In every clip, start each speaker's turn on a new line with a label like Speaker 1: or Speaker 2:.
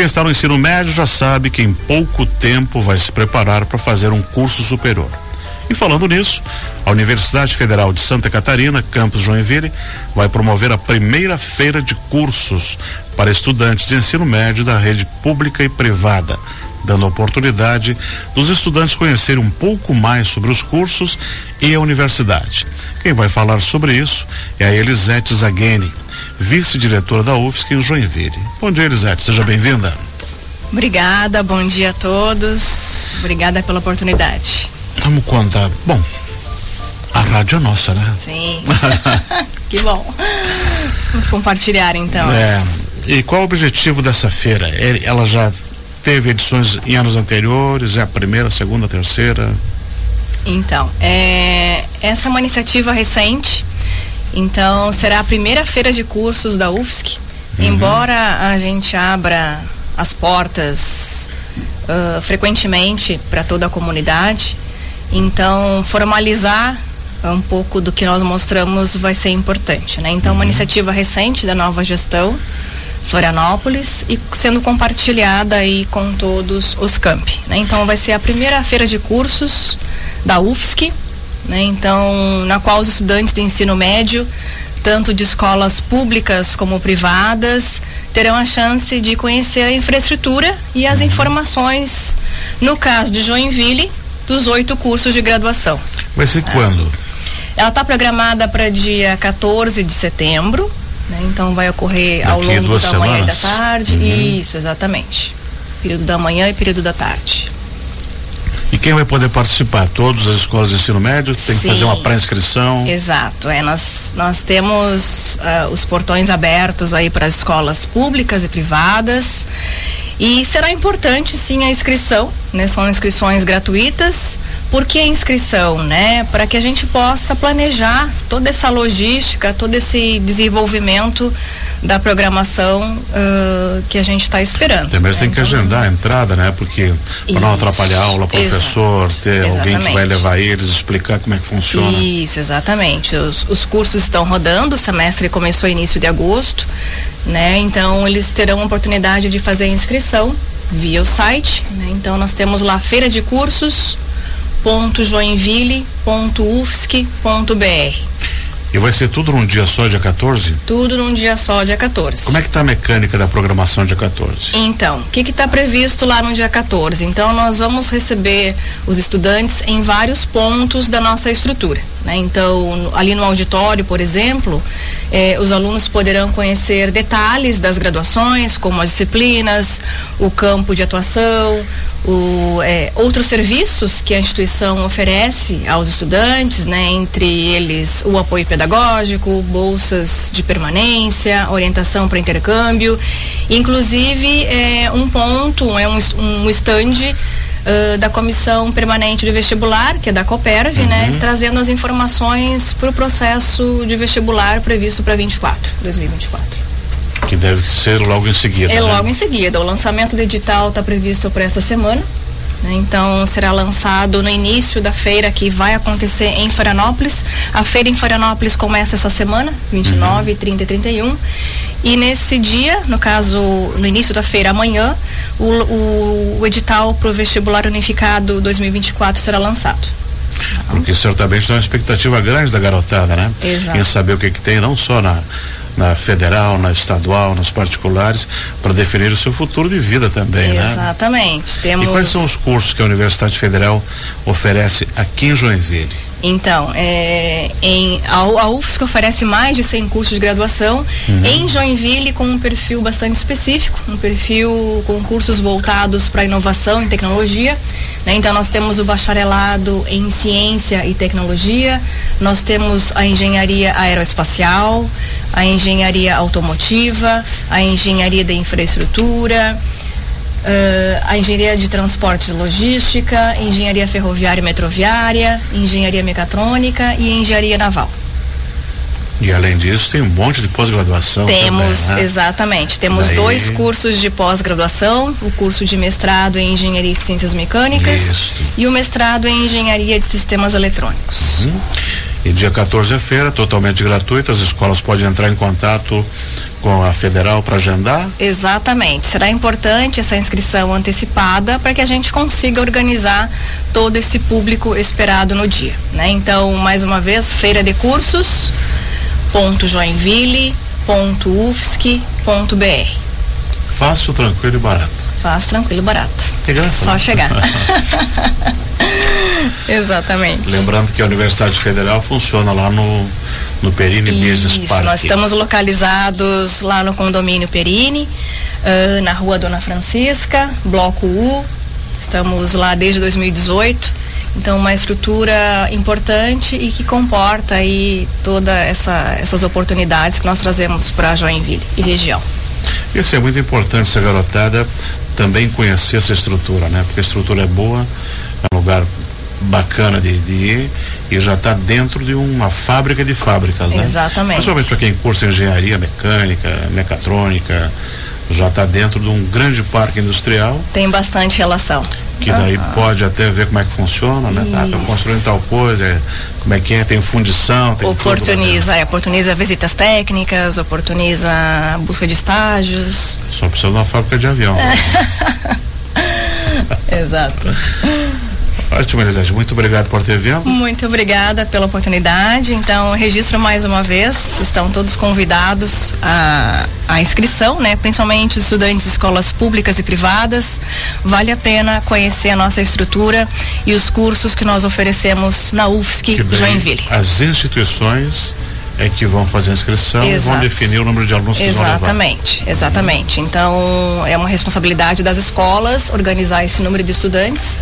Speaker 1: quem está no ensino médio já sabe que em pouco tempo vai se preparar para fazer um curso superior. E falando nisso, a Universidade Federal de Santa Catarina, campus Joinville, vai promover a primeira feira de cursos para estudantes de ensino médio da rede pública e privada, dando a oportunidade dos estudantes conhecerem um pouco mais sobre os cursos e a universidade. Quem vai falar sobre isso é a Elisete Zagheni, vice-diretora da UFSC em Joinville. Bom dia, Elisete, seja bem-vinda.
Speaker 2: Obrigada, bom dia a todos. Obrigada pela oportunidade.
Speaker 1: Vamos contar. Bom, a rádio é nossa, né?
Speaker 2: Sim. que bom. Vamos compartilhar então.
Speaker 1: É. E qual o objetivo dessa feira? Ela já teve edições em anos anteriores? É a primeira, a segunda, a terceira?
Speaker 2: Então, é, essa é uma iniciativa recente. Então, será a primeira feira de cursos da UFSC. Uhum. Embora a gente abra as portas uh, frequentemente para toda a comunidade, então formalizar um pouco do que nós mostramos vai ser importante, né? Então, uma uhum. iniciativa recente da nova gestão Florianópolis e sendo compartilhada aí com todos os campi, né? Então, vai ser a primeira feira de cursos da UFSC, né? Então, na qual os estudantes de ensino médio, tanto de escolas públicas como privadas, terão a chance de conhecer a infraestrutura e as informações, no caso de Joinville, dos oito cursos de graduação.
Speaker 1: Vai ser quando?
Speaker 2: Ela está programada para dia 14 de setembro, né? então vai ocorrer Daqui ao longo da semanas? manhã e da tarde. Uhum. Isso, exatamente. Período da manhã e período da tarde.
Speaker 1: Quem vai poder participar? Todas as escolas de ensino médio? Tem Sim, que fazer uma pré-inscrição?
Speaker 2: Exato. É, nós, nós temos uh, os portões abertos aí para as escolas públicas e privadas. E será importante sim a inscrição, né? São inscrições gratuitas. Por que a inscrição, né? Para que a gente possa planejar toda essa logística, todo esse desenvolvimento da programação uh, que a gente está esperando.
Speaker 1: Também né? tem que então, agendar a entrada, né? Porque para não atrapalhar a aula, professor, exato, ter exatamente. alguém que vai levar eles, explicar como é que funciona.
Speaker 2: Isso, exatamente. Os, os cursos estão rodando, o semestre começou início de agosto né? Então eles terão a oportunidade de fazer a inscrição via o site, né? Então nós temos lá feira de cursos .joinville.ufsc.br
Speaker 1: e vai ser tudo num dia só, dia 14?
Speaker 2: Tudo num dia só, dia 14.
Speaker 1: Como é que está a mecânica da programação dia 14?
Speaker 2: Então, o que está previsto lá no dia 14? Então, nós vamos receber os estudantes em vários pontos da nossa estrutura. Né? Então, ali no auditório, por exemplo, eh, os alunos poderão conhecer detalhes das graduações, como as disciplinas, o campo de atuação, o, é, outros serviços que a instituição oferece aos estudantes, né, entre eles o apoio pedagógico, bolsas de permanência, orientação para intercâmbio, inclusive é, um ponto, é um, um stand Uh, da comissão permanente de vestibular, que é da Coperv, né, uhum. né, trazendo as informações para o processo de vestibular previsto para 24, 2024
Speaker 1: que deve ser logo em seguida.
Speaker 2: É
Speaker 1: né?
Speaker 2: logo em seguida. O lançamento do edital está previsto para essa semana. Né? Então será lançado no início da feira que vai acontecer em Florianópolis. A feira em Florianópolis começa essa semana, 29, uhum. 30 e 31. E nesse dia, no caso, no início da feira amanhã, o, o, o edital para o vestibular unificado 2024 será lançado.
Speaker 1: Porque certamente tem uma expectativa grande da garotada, né?
Speaker 2: Exato.
Speaker 1: Em saber o que, que tem, não só na, na federal, na estadual, nas particulares, para definir o seu futuro de vida também,
Speaker 2: Exatamente. né? Exatamente. Temos...
Speaker 1: E quais são os cursos que a Universidade Federal oferece aqui em Joinville?
Speaker 2: Então, é, em, a, UFSC oferece mais de 100 cursos de graduação uhum. em Joinville com um perfil bastante específico, um perfil com cursos voltados para inovação e tecnologia. Né? Então, nós temos o bacharelado em ciência e tecnologia, nós temos a engenharia aeroespacial, a engenharia automotiva, a engenharia da infraestrutura, a engenharia de transportes e logística, engenharia ferroviária e metroviária, engenharia mecatrônica e engenharia naval.
Speaker 1: E além disso, tem um monte de pós-graduação.
Speaker 2: Temos,
Speaker 1: também,
Speaker 2: né? exatamente. Temos Daí... dois cursos de pós-graduação: o curso de mestrado em Engenharia e Ciências Mecânicas Isso. e o mestrado em Engenharia de Sistemas Eletrônicos.
Speaker 1: Uhum. E dia 14 é feira, totalmente gratuita, as escolas podem entrar em contato com a federal para agendar?
Speaker 2: Exatamente. Será importante essa inscrição antecipada para que a gente consiga organizar todo esse público esperado no dia. Né? Então, mais uma vez, feira de cursos, ponto joinville.ufsc.br.
Speaker 1: Fácil, tranquilo e barato.
Speaker 2: Fácil, tranquilo e barato.
Speaker 1: Que graça.
Speaker 2: Só
Speaker 1: né?
Speaker 2: chegar. Exatamente.
Speaker 1: Lembrando que a Universidade Federal funciona lá no, no Perini Business
Speaker 2: Isso,
Speaker 1: Park.
Speaker 2: nós estamos localizados lá no condomínio Perini, uh, na rua Dona Francisca, bloco U. Estamos lá desde 2018. Então, uma estrutura importante e que comporta aí todas essa, essas oportunidades que nós trazemos para Joinville e região.
Speaker 1: Isso é muito importante, essa garotada também conhecer essa estrutura, né? Porque a estrutura é boa, é um lugar bacana de, de ir e já está dentro de uma fábrica de fábricas, né?
Speaker 2: Exatamente.
Speaker 1: Principalmente para quem cursa engenharia mecânica, mecatrônica, já está dentro de um grande parque industrial.
Speaker 2: Tem bastante relação.
Speaker 1: Que daí pode até ver como é que funciona, né? Ah, tá construindo tal coisa, é, como é que é, tem fundição, tem
Speaker 2: Oportuniza, é, oportuniza visitas técnicas, oportuniza busca de estágios.
Speaker 1: Só precisa de uma fábrica de avião.
Speaker 2: É. Exato.
Speaker 1: Ótimo, Elisete. Muito obrigado por ter vindo.
Speaker 2: Muito obrigada pela oportunidade. Então, registro mais uma vez. Estão todos convidados à, à inscrição, né? Principalmente estudantes de escolas públicas e privadas. Vale a pena conhecer a nossa estrutura e os cursos que nós oferecemos na UFSC Joinville.
Speaker 1: As instituições é que vão fazer a inscrição e vão
Speaker 2: Exato.
Speaker 1: definir o número de alunos que vão levar.
Speaker 2: Exatamente, exatamente. Então, é uma responsabilidade das escolas organizar esse número de estudantes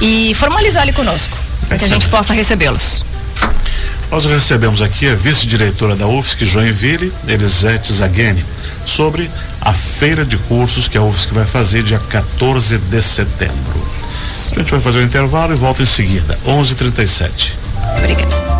Speaker 2: e formalizar ali conosco, para que a gente possa recebê-los.
Speaker 1: Nós recebemos aqui a vice-diretora da UFSC Joinville, Elisete Zagheni, sobre a feira de cursos que a UFSC vai fazer dia 14 de setembro. A gente vai fazer o intervalo e volta em seguida, 11:37.
Speaker 2: Obrigada.